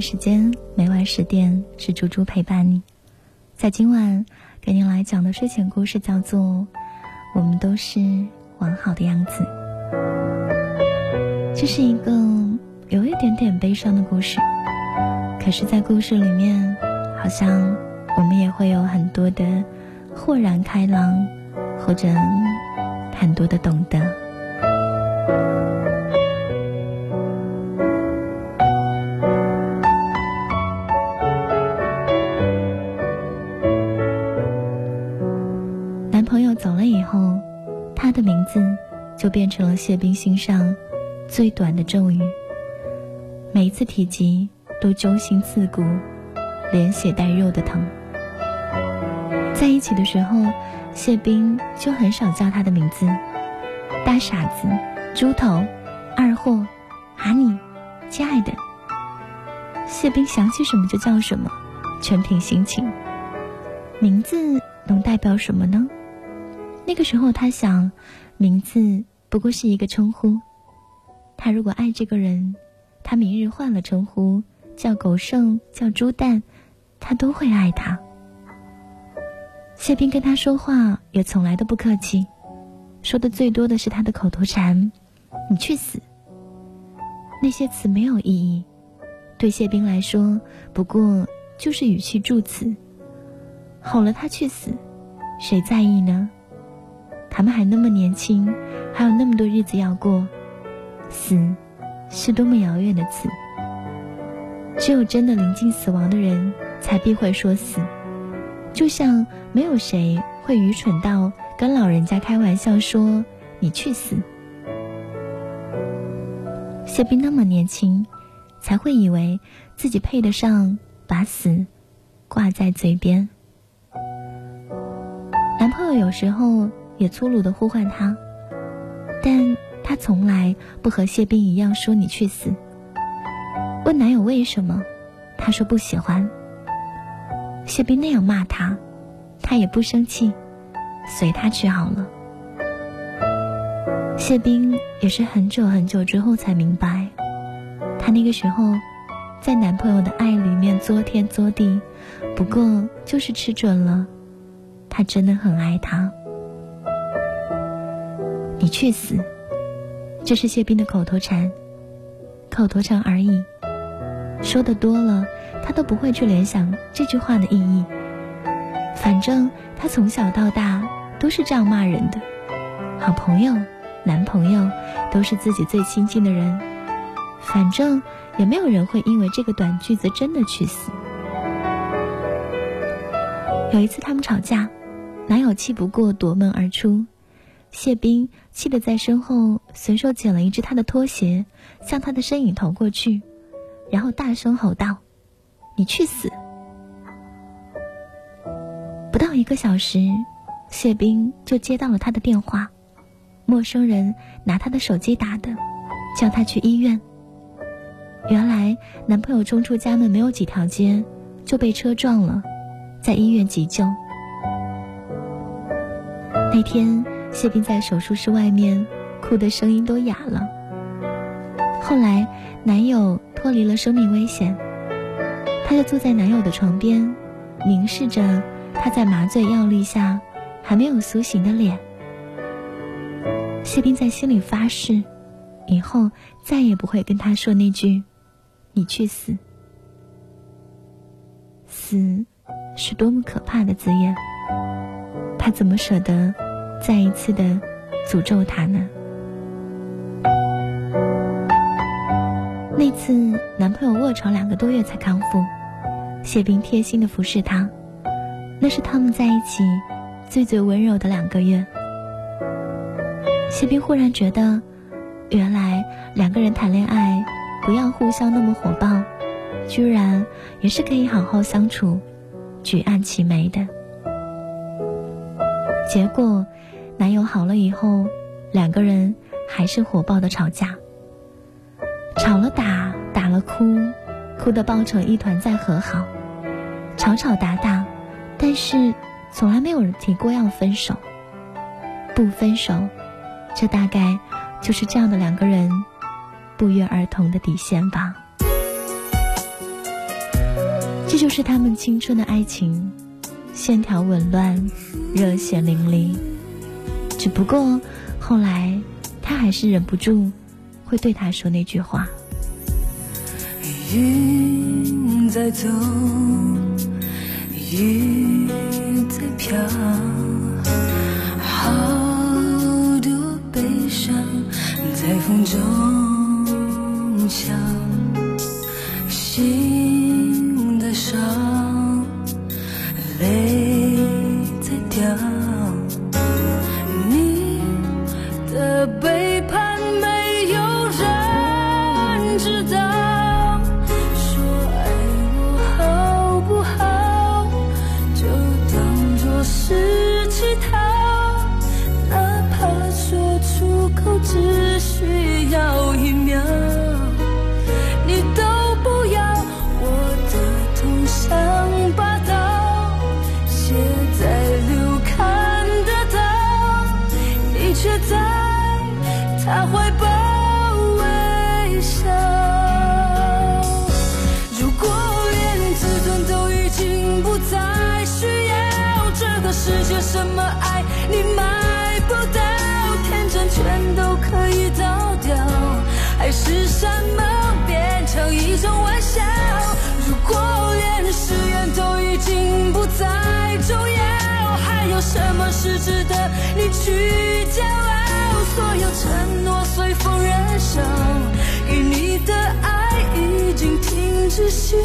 时间，每晚十点是猪猪陪伴你。在今晚给您来讲的睡前故事叫做《我们都是完好的样子》。这是一个有一点点悲伤的故事，可是，在故事里面，好像我们也会有很多的豁然开朗，或者很多的懂得。就变成了谢冰心上最短的咒语。每一次提及都揪心刺骨，连血带肉的疼。在一起的时候，谢冰就很少叫他的名字，大傻子、猪头、二货、哈尼、亲爱的。谢冰想起什么就叫什么，全凭心情。名字能代表什么呢？那个时候他想。名字不过是一个称呼，他如果爱这个人，他明日换了称呼，叫狗剩，叫猪蛋，他都会爱他。谢斌跟他说话也从来都不客气，说的最多的是他的口头禅：“你去死。”那些词没有意义，对谢斌来说不过就是语气助词。吼了他去死，谁在意呢？他们还那么年轻，还有那么多日子要过，死是多么遥远的词。只有真的临近死亡的人，才必会说死。就像没有谁会愚蠢到跟老人家开玩笑说“你去死”。谢斌那么年轻，才会以为自己配得上把死挂在嘴边。男朋友有时候。也粗鲁的呼唤他，但他从来不和谢斌一样说“你去死”。问男友为什么，他说不喜欢。谢斌那样骂他，他也不生气，随他去好了。谢斌也是很久很久之后才明白，他那个时候在男朋友的爱里面作天作地，不过就是吃准了，他真的很爱他。你去死！这是谢斌的口头禅，口头禅而已。说的多了，他都不会去联想这句话的意义。反正他从小到大都是这样骂人的。好朋友、男朋友都是自己最亲近的人，反正也没有人会因为这个短句子真的去死。有一次他们吵架，男友气不过夺门而出。谢斌气得在身后随手捡了一只他的拖鞋，向他的身影投过去，然后大声吼道：“你去死！”不到一个小时，谢斌就接到了他的电话，陌生人拿他的手机打的，叫他去医院。原来男朋友冲出家门没有几条街，就被车撞了，在医院急救。那天。谢斌在手术室外面哭的声音都哑了。后来，男友脱离了生命危险，她就坐在男友的床边，凝视着他在麻醉药力下还没有苏醒的脸。谢斌在心里发誓，以后再也不会跟他说那句“你去死”。死，是多么可怕的字眼，他怎么舍得？再一次的诅咒他呢？那次男朋友卧床两个多月才康复，谢斌贴心的服侍他，那是他们在一起最最温柔的两个月。谢斌忽然觉得，原来两个人谈恋爱不要互相那么火爆，居然也是可以好好相处，举案齐眉的。结果。男友好了以后，两个人还是火爆的吵架，吵了打，打了哭，哭得抱成一团再和好，吵吵打打，但是从来没有人提过要分手。不分手，这大概就是这样的两个人不约而同的底线吧。这就是他们青春的爱情，线条紊乱，热血淋漓。只不过后来，他还是忍不住会对他说那句话。云在走，雨在飘，你去骄傲，所有承诺随风燃烧，给你的爱已经停止心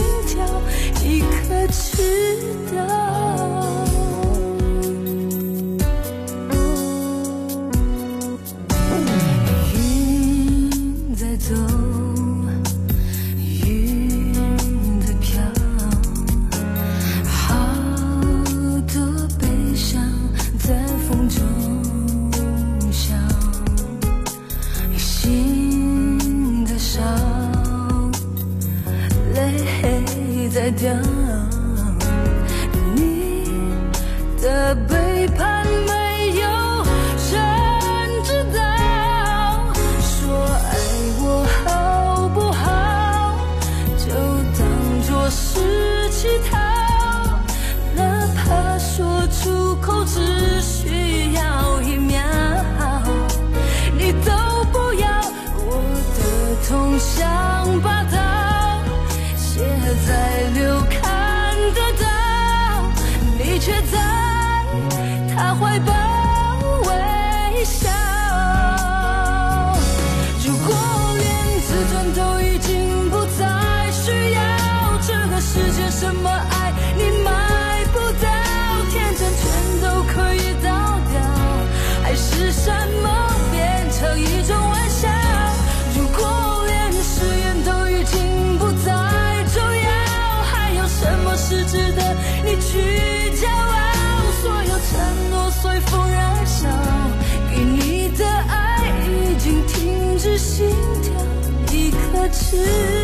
you.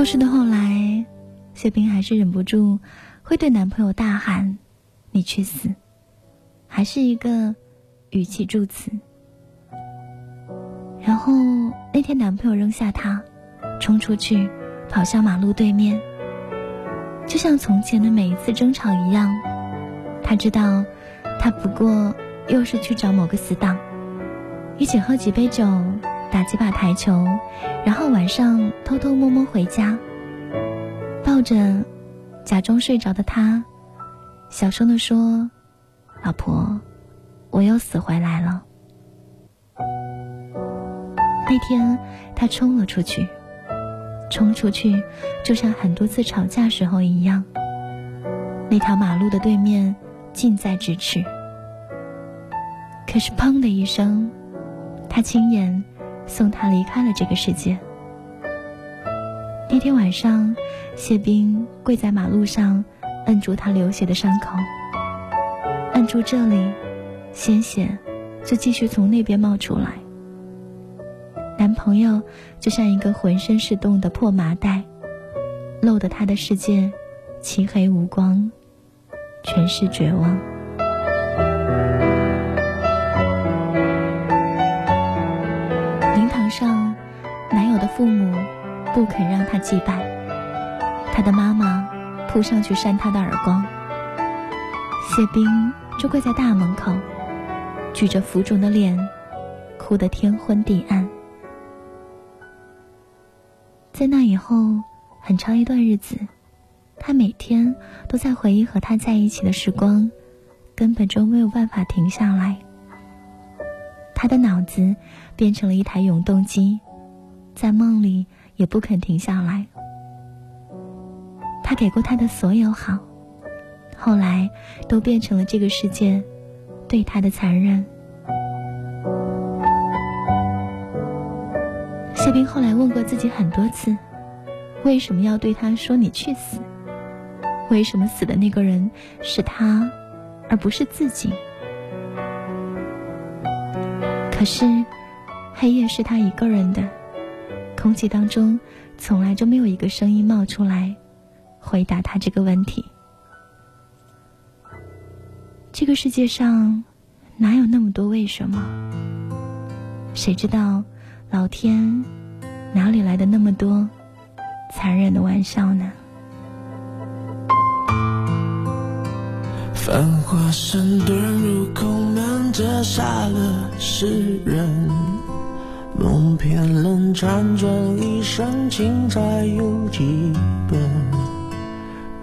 故事的后来，谢冰还是忍不住会对男朋友大喊：“你去死！”还是一个语气助词。然后那天，男朋友扔下她，冲出去，跑向马路对面。就像从前的每一次争吵一样，他知道，他不过又是去找某个死党，一起喝几杯酒。打几把台球，然后晚上偷偷摸摸回家，抱着假装睡着的他，小声的说：“老婆，我又死回来了。”那天，他冲了出去，冲出去就像很多次吵架时候一样。那条马路的对面近在咫尺，可是砰的一声，他亲眼送他离开了这个世界。那天晚上，谢斌跪在马路上，摁住他流血的伤口，摁住这里，鲜血就继续从那边冒出来。男朋友就像一个浑身是洞的破麻袋，漏得他的世界漆黑无光，全是绝望。父母不肯让他祭拜，他的妈妈扑上去扇他的耳光。谢冰就跪在大门口，举着浮肿的脸，哭得天昏地暗。在那以后，很长一段日子，他每天都在回忆和他在一起的时光，根本就没有办法停下来。他的脑子变成了一台永动机，在梦里也不肯停下来。他给过他的所有好，后来都变成了这个世界对他的残忍。谢斌后来问过自己很多次，为什么要对他说“你去死”？为什么死的那个人是他，而不是自己？可是，黑夜是他一个人的，空气当中从来就没有一个声音冒出来，回答他这个问题。这个世界上，哪有那么多为什么？谁知道？老天，哪里来的那么多残忍的玩笑呢？繁华山遁入空门，折煞了世人。梦偏冷，辗转一生，情债有几本？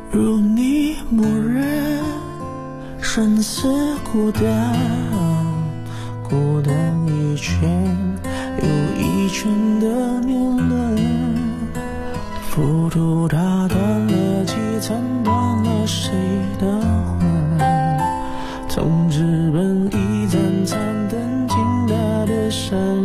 如你默认，生死孤单，孤单一圈。又一圈的年轮，浮屠它断了几层，断了谁的魂？从纸本一盏残灯，倾大的山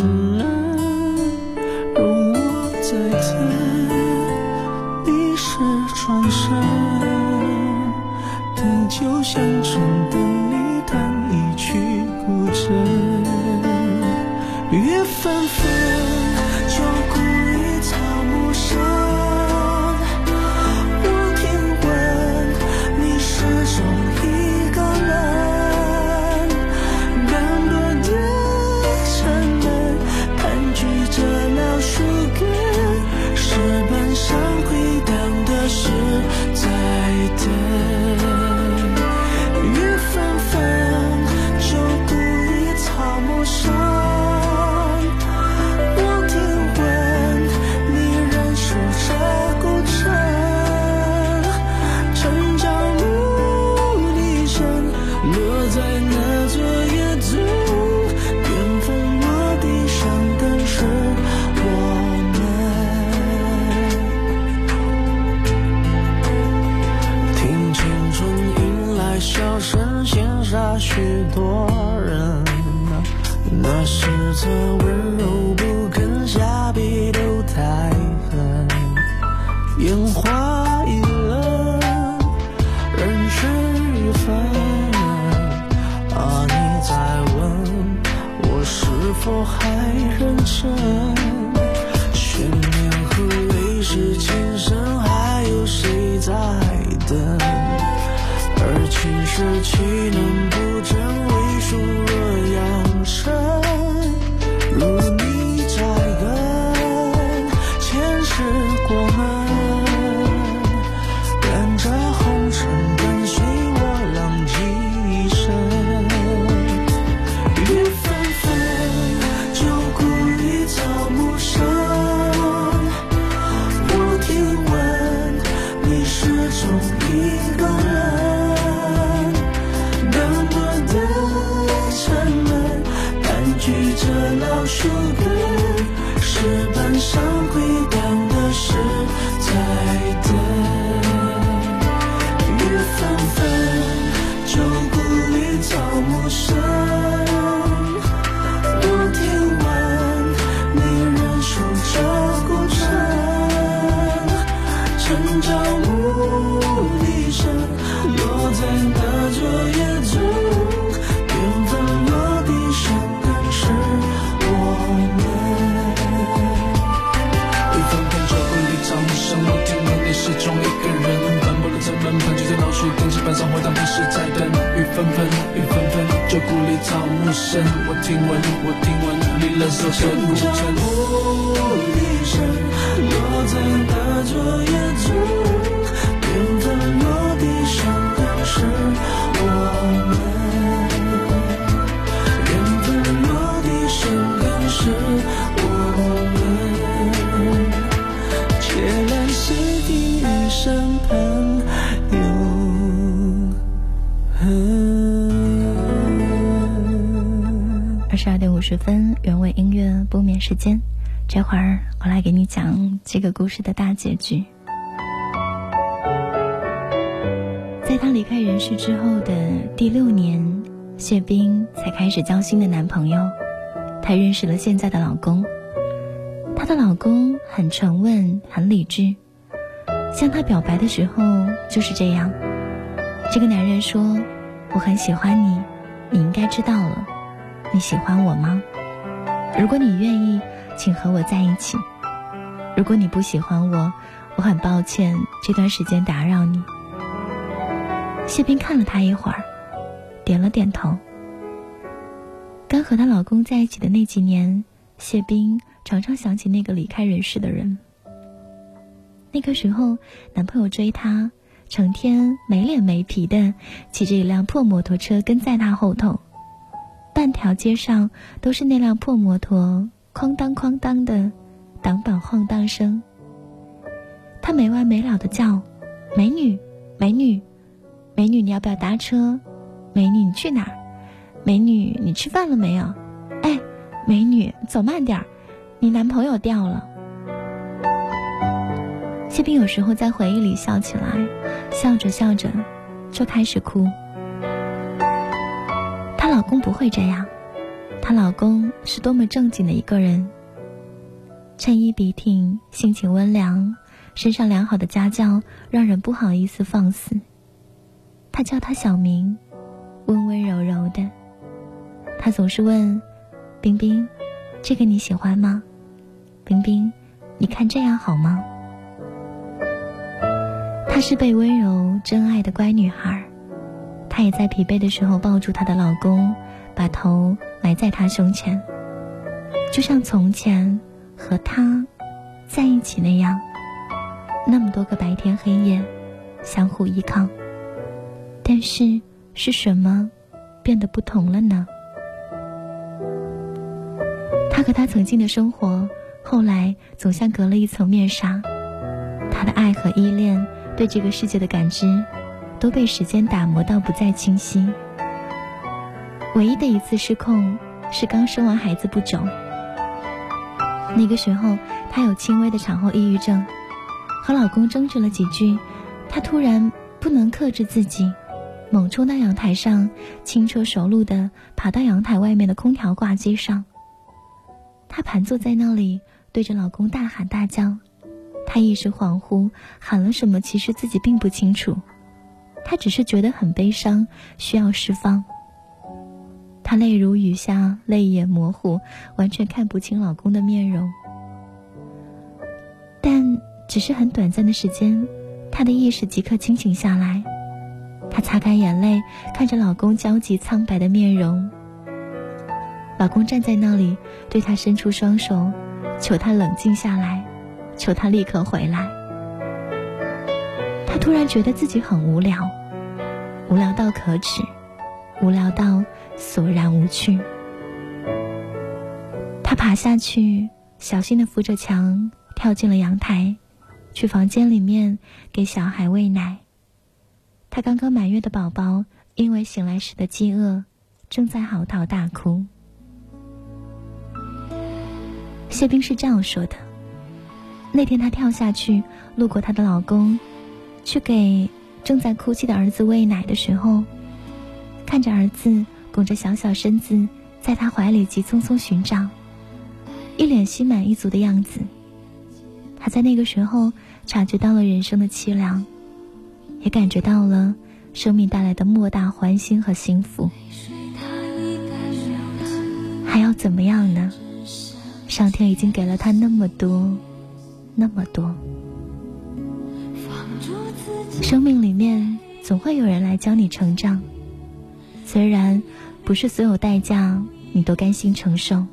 太狠，烟花易冷，人事已分。啊，你在问我是否还认真？悬念和泪是今生，还有谁在等？而情深岂能？sorrir. 老树根，石板上回荡的是在等。雨纷纷，雨纷纷，旧故里草木深。我听闻，我听闻你冷锁着古城城。牧笛声，落在那昨夜中。缘分落地生根是我们。分，原味音乐不眠时间。这会儿我来给你讲这个故事的大结局。在她离开人世之后的第六年，谢冰才开始交新的男朋友。她认识了现在的老公。她的老公很沉稳，很理智。向她表白的时候就是这样。这个男人说：“我很喜欢你，你应该知道了。你喜欢我吗？如果你愿意，请和我在一起。如果你不喜欢我，我很抱歉这段时间打扰你。”谢斌看了他一会儿，点了点头。刚和她老公在一起的那几年，谢斌常常想起那个离开人世的人。那个时候，男朋友追她，成天没脸没皮的骑着一辆破摩托车跟在她后头，半条街上都是那辆破摩托哐当哐当的挡板晃荡声。他没完没了的叫：“美女，美女。”美女，你要不要搭车？美女，你去哪儿？美女，你吃饭了没有？哎，美女，走慢点儿，你男朋友掉了。谢冰有时候在回忆里笑起来，笑着笑着就开始哭。老公不会这样，她老公是多么正经的一个人，衬衣笔挺，性情温良，身上良好的家教让人不好意思放肆。他叫她小名，温温柔柔的。他总是问：“冰冰，这个你喜欢吗？冰冰，你看这样好吗？”她是被温柔真爱的乖女孩，她也在疲惫的时候抱住她的老公，把头埋在他胸前，就像从前和他在一起那样，那么多个白天黑夜，相互依靠。但是是什么变得不同了呢？他和他曾经的生活，后来总像隔了一层面纱。他的爱和依恋，对这个世界的感知，都被时间打磨到不再清晰。唯一的一次失控，是刚生完孩子不久。那个时候，她有轻微的产后抑郁症，和老公争执了几句，她突然不能克制自己。猛冲到阳台上，轻车熟路的爬到阳台外面的空调挂机上。她盘坐在那里，对着老公大喊大叫。她一时恍惚，喊了什么其实自己并不清楚。她只是觉得很悲伤，需要释放。她泪如雨下，泪眼模糊，完全看不清老公的面容。但只是很短暂的时间，她的意识即刻清醒下来。她擦干眼泪，看着老公焦急苍白的面容。老公站在那里，对她伸出双手，求她冷静下来，求她立刻回来。她突然觉得自己很无聊，无聊到可耻，无聊到索然无趣。她爬下去，小心的扶着墙，跳进了阳台，去房间里面给小孩喂奶。她刚刚满月的宝宝，因为醒来时的饥饿，正在嚎啕大哭。谢冰是这样说的：那天她跳下去，路过她的老公，去给正在哭泣的儿子喂奶的时候，看着儿子拱着小小身子在他怀里急匆匆寻找，一脸心满意足的样子。他在那个时候察觉到了人生的凄凉，也感觉到了生命带来的莫大欢欣和幸福。还要怎么样呢？上天已经给了他那么多，那么多。生命里面总会有人来教你成长，虽然不是所有代价你都甘心承受。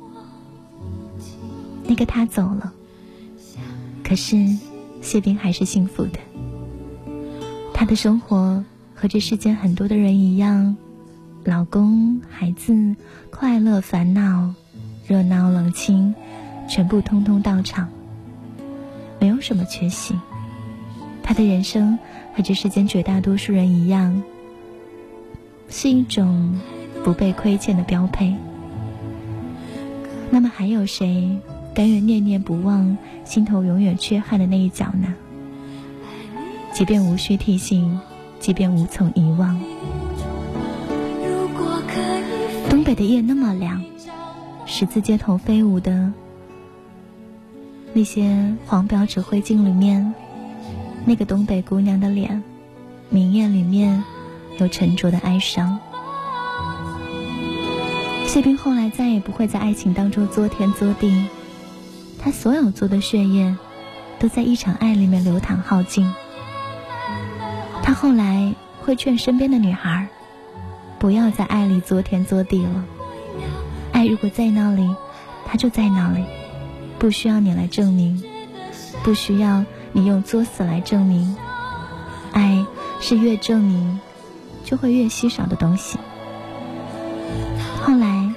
那个他走了，可是谢冰还是幸福的。他的生活和这世间很多的人一样，老公、孩子、快乐、烦恼、热闹、冷清。全部通通到场，没有什么缺席。他的人生和这世间绝大多数人一样，是一种不被亏欠的标配。那么还有谁甘愿念念不忘，心头永远缺憾的那一角呢？即便无需提醒，即便无从遗忘。东北的夜那么亮，十字街头飞舞的。那些黄标指挥镜里面，那个东北姑娘的脸，明艳里面有沉着的哀伤。谢冰后来再也不会在爱情当中作天作地，他所有做的血液，都在一场爱里面流淌耗尽。他后来会劝身边的女孩，不要在爱里作天作地了。爱如果在那里，他就在那里。不需要你来证明，不需要你用作死来证明，爱是越证明就会越稀少的东西。后来，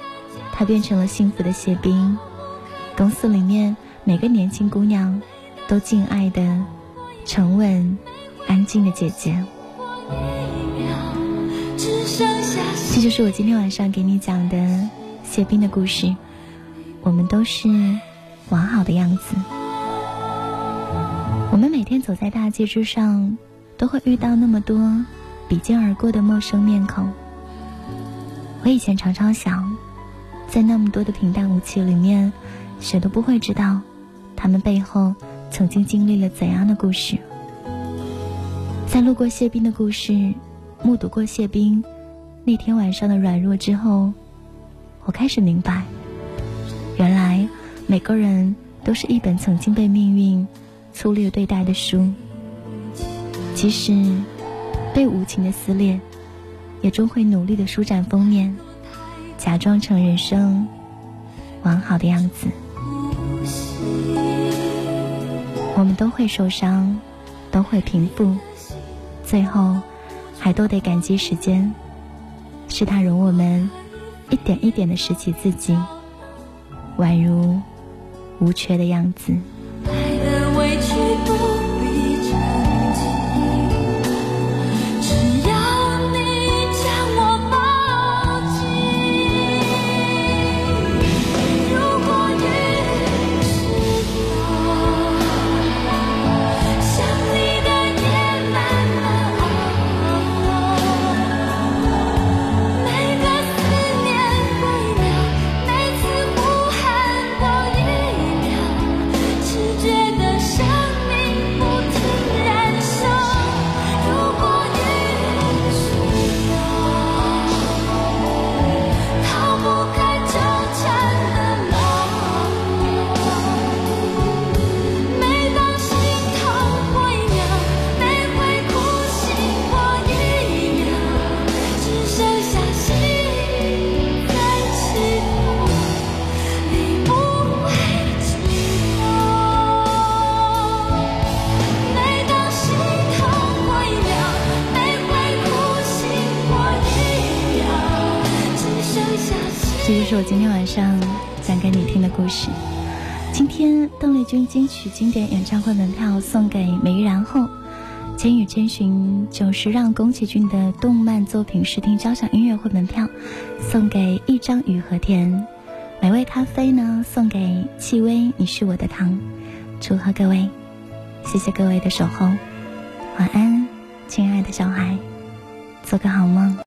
他变成了幸福的谢冰，公司里面每个年轻姑娘都敬爱的沉稳、安静的姐姐。这就是我今天晚上给你讲的谢冰的故事。我们都是。完好的样子。我们每天走在大街之上，都会遇到那么多比肩而过的陌生面孔。我以前常常想，在那么多的平淡无奇里面，谁都不会知道，他们背后曾经经历了怎样的故事。在路过谢冰的故事，目睹过谢冰那天晚上的软弱之后，我开始明白，原来。每个人都是一本曾经被命运粗略对待的书，即使被无情的撕裂，也终会努力的舒展封面，假装成人生完好的样子。我们都会受伤，都会平复，最后还都得感激时间，是他容我们一点一点的拾起自己，宛如。无缺的样子。故事。今天邓丽君金曲经典演唱会门票送给梅然后，千与千寻久石让宫崎骏的动漫作品视听交响音乐会门票送给一张雨和田，美味咖啡呢，送给戚薇，你是我的糖，祝贺各位，谢谢各位的守候，晚安，亲爱的小孩，做个好梦。